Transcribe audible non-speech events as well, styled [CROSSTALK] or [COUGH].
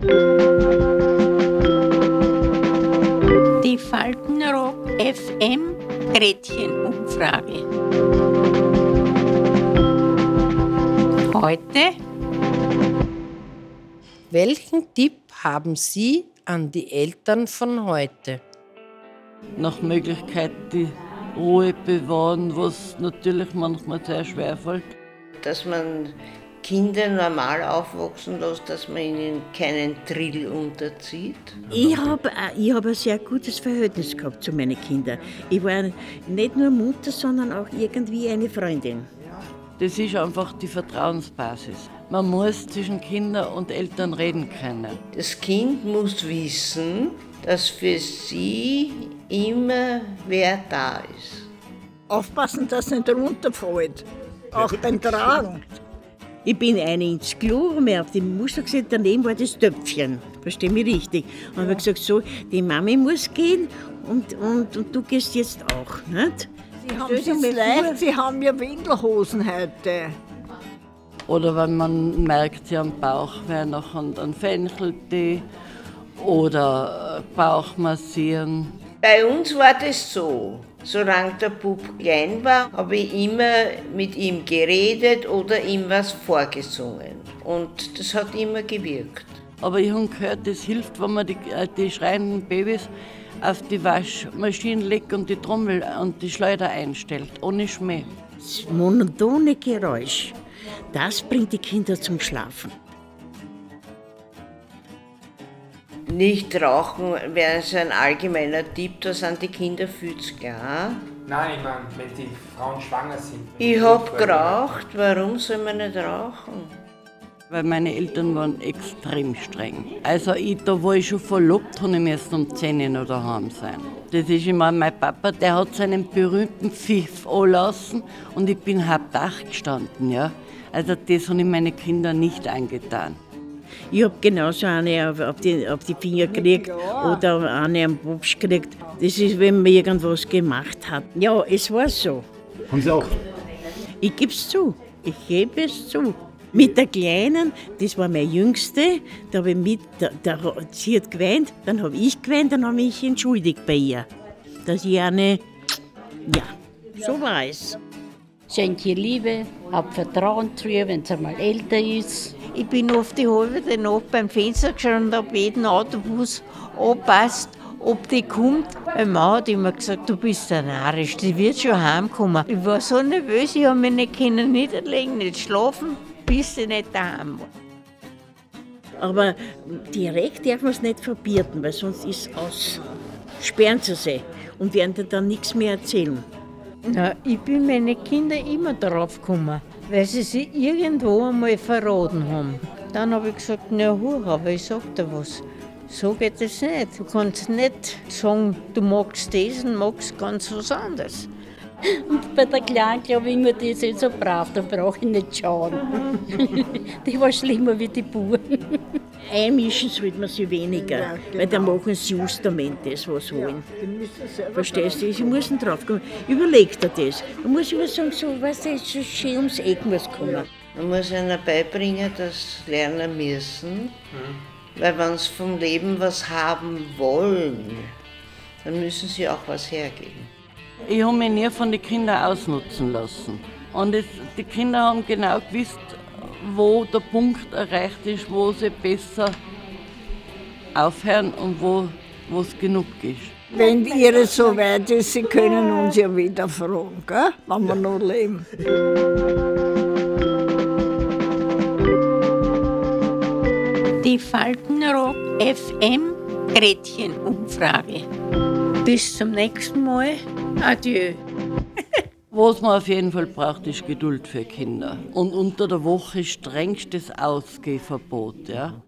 Die Faltenrock FM Gretchenumfrage. Heute. Welchen Tipp haben Sie an die Eltern von heute? Nach Möglichkeit die Ruhe bewahren, was natürlich manchmal sehr schwer fällt. Dass man Kinder normal aufwachsen lässt, dass man ihnen keinen Drill unterzieht. Ich habe ich hab ein sehr gutes Verhältnis gehabt zu meinen Kindern. Ich war nicht nur Mutter, sondern auch irgendwie eine Freundin. Das ist einfach die Vertrauensbasis. Man muss zwischen Kindern und Eltern reden können. Das Kind muss wissen, dass für sie immer wer da ist. Aufpassen, dass es nicht runterfällt. Auch beim Tragen. Ich bin eine ins Klo, habe mir auf die Muster gesehen, daneben war das Töpfchen. Verstehe mich richtig. Und habe gesagt, so, die Mami muss gehen und, und, und du gehst jetzt auch. Nicht? Sie haben es leicht, Sie haben ja Windelhosen heute. Oder wenn man merkt, sie haben Bauchweh, noch einen Fencheltee oder Bauch massieren. Bei uns war das so. Solange der Bub klein war, habe ich immer mit ihm geredet oder ihm was vorgesungen. Und das hat immer gewirkt. Aber ich habe gehört, das hilft, wenn man die, äh, die schreienden Babys auf die Waschmaschine legt und die Trommel und die Schleuder einstellt, ohne Schmäh. Das monotone Geräusch, das bringt die Kinder zum Schlafen. Nicht rauchen wäre so ein allgemeiner Tipp, da sind die Kinder viel zu klar. Nein, ich meine, wenn die Frauen schwanger sind. Ich habe geraucht, warum soll man nicht rauchen? Weil meine Eltern waren extrem streng. Also ich, da war ich schon verlobt, habe ich müssen um 10 Uhr daheim sein. Das ist immer mein Papa, der hat seinen berühmten Pfiff anlassen und ich bin halb Dach gestanden. Ja? Also das habe ich meine Kinder nicht eingetan. Ich habe genauso eine auf, auf, die, auf die Finger gekriegt oder eine am Bubsch gekriegt. Das ist, wenn man irgendwas gemacht hat. Ja, es war so. Haben Sie auch? Ich gebe es zu. Ich gebe es zu. Mit der Kleinen, das war meine Jüngste, da habe ich mit, da, da, sie hat geweint, dann habe ich geweint, dann habe ich mich entschuldigt bei ihr. Dass ich eine, ja, so war es. Schenke ihr Liebe, hab Vertrauen zu ihr, wenn sie einmal älter ist. Ich bin oft die halbe Nacht beim Fenster geschaut und habe jeden Autobus angepasst, ob die kommt. Meine Mann hat immer gesagt, du bist ein narrisch, die wird schon heimkommen. Ich war so nervös, ich habe mich nicht können niederlegen, nicht schlafen, bis sie nicht daheim war. Aber direkt darf man es nicht verbieten, weil sonst ist es aus. Sperren sie sie und werden dir dann nichts mehr erzählen. Na, ich bin meine Kinder immer drauf gekommen, weil sie sich irgendwo einmal verraten haben. Dann habe ich gesagt, na hu, aber ich sag dir was. So geht es nicht. Du kannst nicht sagen, du magst und magst ganz was anderes. Und [LAUGHS] bei der Kleinen glaube ich immer, die ist nicht so brav, da brauche ich nicht schauen. [LAUGHS] die war schlimmer wie die Buben. [LAUGHS] Einmischen sollte man sie weniger, Ja, weil dann genau. machen sie justament das, was sie wollen. Selber Verstehst du? Sie müssen drauf kommen. Überleg dir das. Man muss immer sagen, so, weißt du, so schön ums Eck muss kommen. Man muss ihnen beibringen, dass sie lernen müssen. Weil wenn sie vom Leben was haben wollen, dann müssen sie auch was hergeben. Ich habe mich nie von den Kindern ausnutzen lassen. Und es, die Kinder haben genau gewusst, wo der Punkt erreicht ist, wo sie besser aufhören und wo es genug ist. Wenn ihre so weit ist, sie können uns ja wieder fragen, gell? wenn wir noch leben. Die Faltenrock FM Gretchenumfrage. Bis zum nächsten Mal. Adieu. Was man auf jeden Fall braucht, ist Geduld für Kinder. Und unter der Woche strengstes Ausgehverbot. Ja?